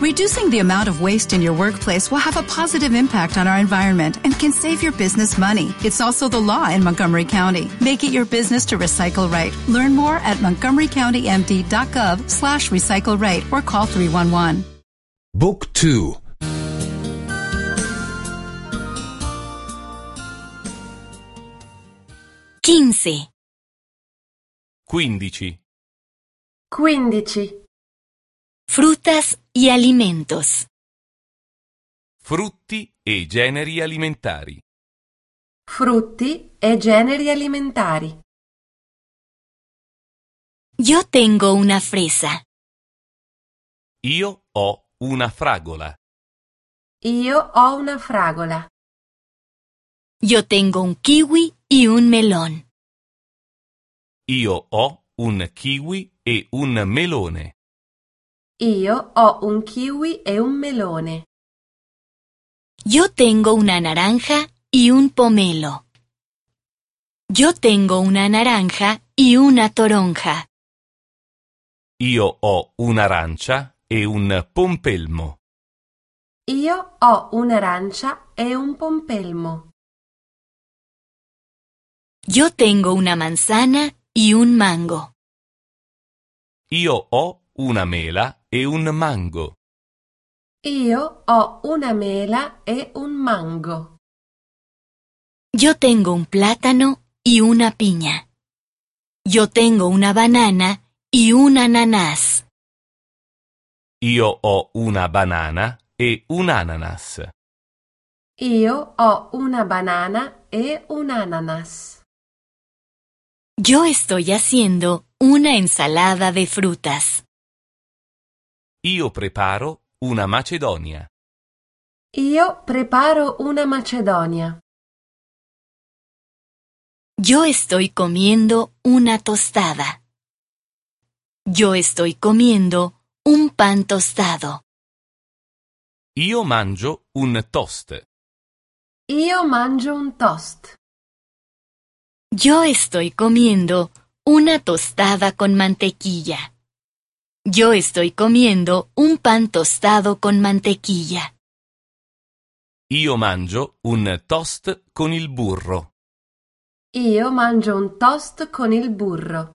Reducing the amount of waste in your workplace will have a positive impact on our environment and can save your business money. It's also the law in Montgomery County. Make it your business to recycle right. Learn more at montgomerycountymd.gov slash recycle right or call 311. Book 2 15. 15. 15. Frutas y alimentos. Frutti e generi alimentari. Frutti e generi alimentari. Yo tengo una fresa. Io ho una fragola. Io ho una fragola. Yo tengo un kiwi y un melón. Io ho un kiwi e un melone. Io ho un kiwi e un melone. Yo tengo una naranja y un pomelo. Yo tengo una naranja y una toronja. Io ho un'arancia e un pompelmo. Io ho un'arancia e un pompelmo. Yo tengo una manzana y un mango. Io ho una mela e un mango. Io ho una mela e un mango. Yo tengo un plátano y una piña. Yo tengo una banana y un ananás. Io ho una banana e un ananas. Io ho una banana e un ananas. Yo estoy haciendo una ensalada de frutas. Io preparo una macedonia. Io preparo una macedonia. Yo estoy comiendo una tostada. Yo estoy comiendo un pan tostado. Io mangio un toast. Io mangio un toast. Yo estoy comiendo una tostada con mantequilla. Yo estoy comiendo un pan tostado con mantequilla. Io mangio un toast con il burro. Io mangio un toast con il burro.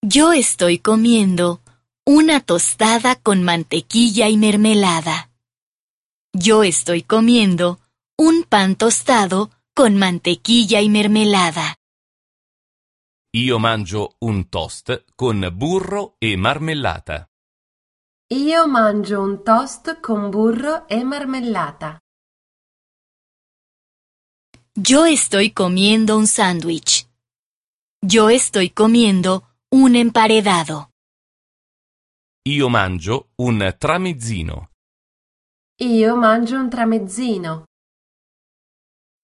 Yo estoy comiendo una tostada con mantequilla y mermelada. Yo estoy comiendo un pan tostado con mantequilla y mermelada. Io mangio un toast con burro e marmellata. Io mangio un toast con burro e marmellata. Yo estoy comiendo un sándwich. Yo estoy comiendo un emparedado. Io mangio un tramezzino. Io mangio un tramezzino.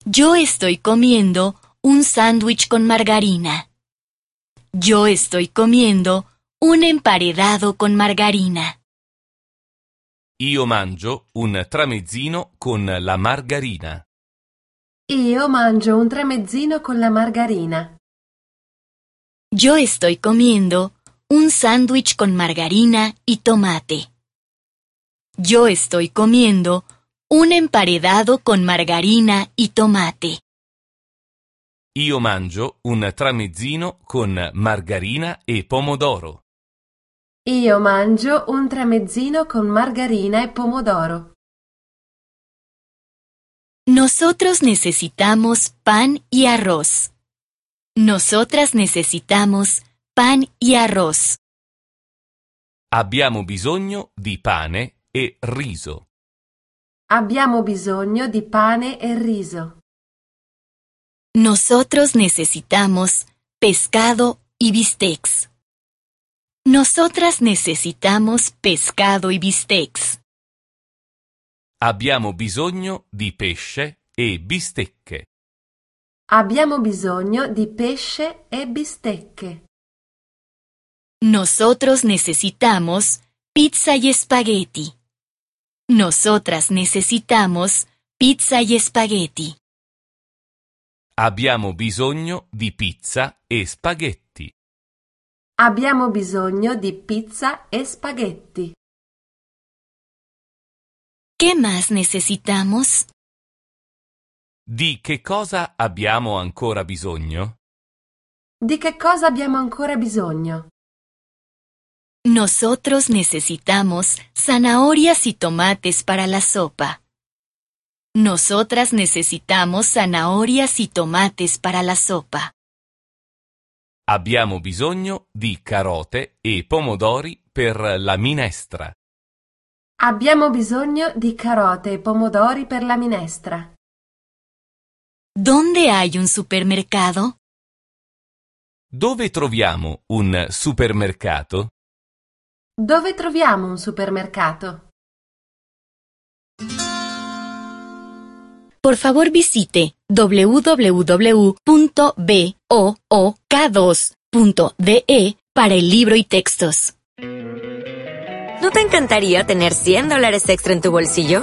Yo estoy comiendo un sándwich con margarina. Yo estoy comiendo un emparedado con margarina. Io mangio un tramezzino con la margarina. Io mangio un tramezzino con la margarina. Yo estoy comiendo un sándwich con margarina y tomate. Yo estoy comiendo un emparedado con margarina y tomate. Io mangio un tramezzino con margarina e pomodoro. Io mangio un tramezzino con margarina e pomodoro. Nosotros necesitamos pan y arroz. Nosotras necesitamos pan y arroz. Abbiamo bisogno di pane e riso. Abbiamo bisogno di pane e riso. Nosotros necesitamos pescado y bistecs. Nosotras necesitamos pescado y bistecs. Abbiamo bisogno di pesce e bistecche. Abbiamo bisogno di pesce e bistecche. Nosotros necesitamos pizza y espagueti. Nosotras necesitamos pizza y espagueti. Abbiamo bisogno di pizza e spaghetti. Abbiamo bisogno di pizza e spaghetti. ¿Qué más necesitamos? Di che cosa abbiamo ancora bisogno? Di che cosa abbiamo ancora bisogno? Nosotros necesitamos zanahorias y tomates para la sopa. Nosotras necesitamos zanahorias y tomates para la sopa. Abbiamo bisogno di carote e pomodori per la minestra. Abbiamo bisogno di carote e pomodori per la minestra. ¿Dónde hay un supermercado? Dove troviamo un supermercato? Dove troviamo un supermercato? Por favor visite www.book2.de para el libro y textos. ¿No te encantaría tener 100 dólares extra en tu bolsillo?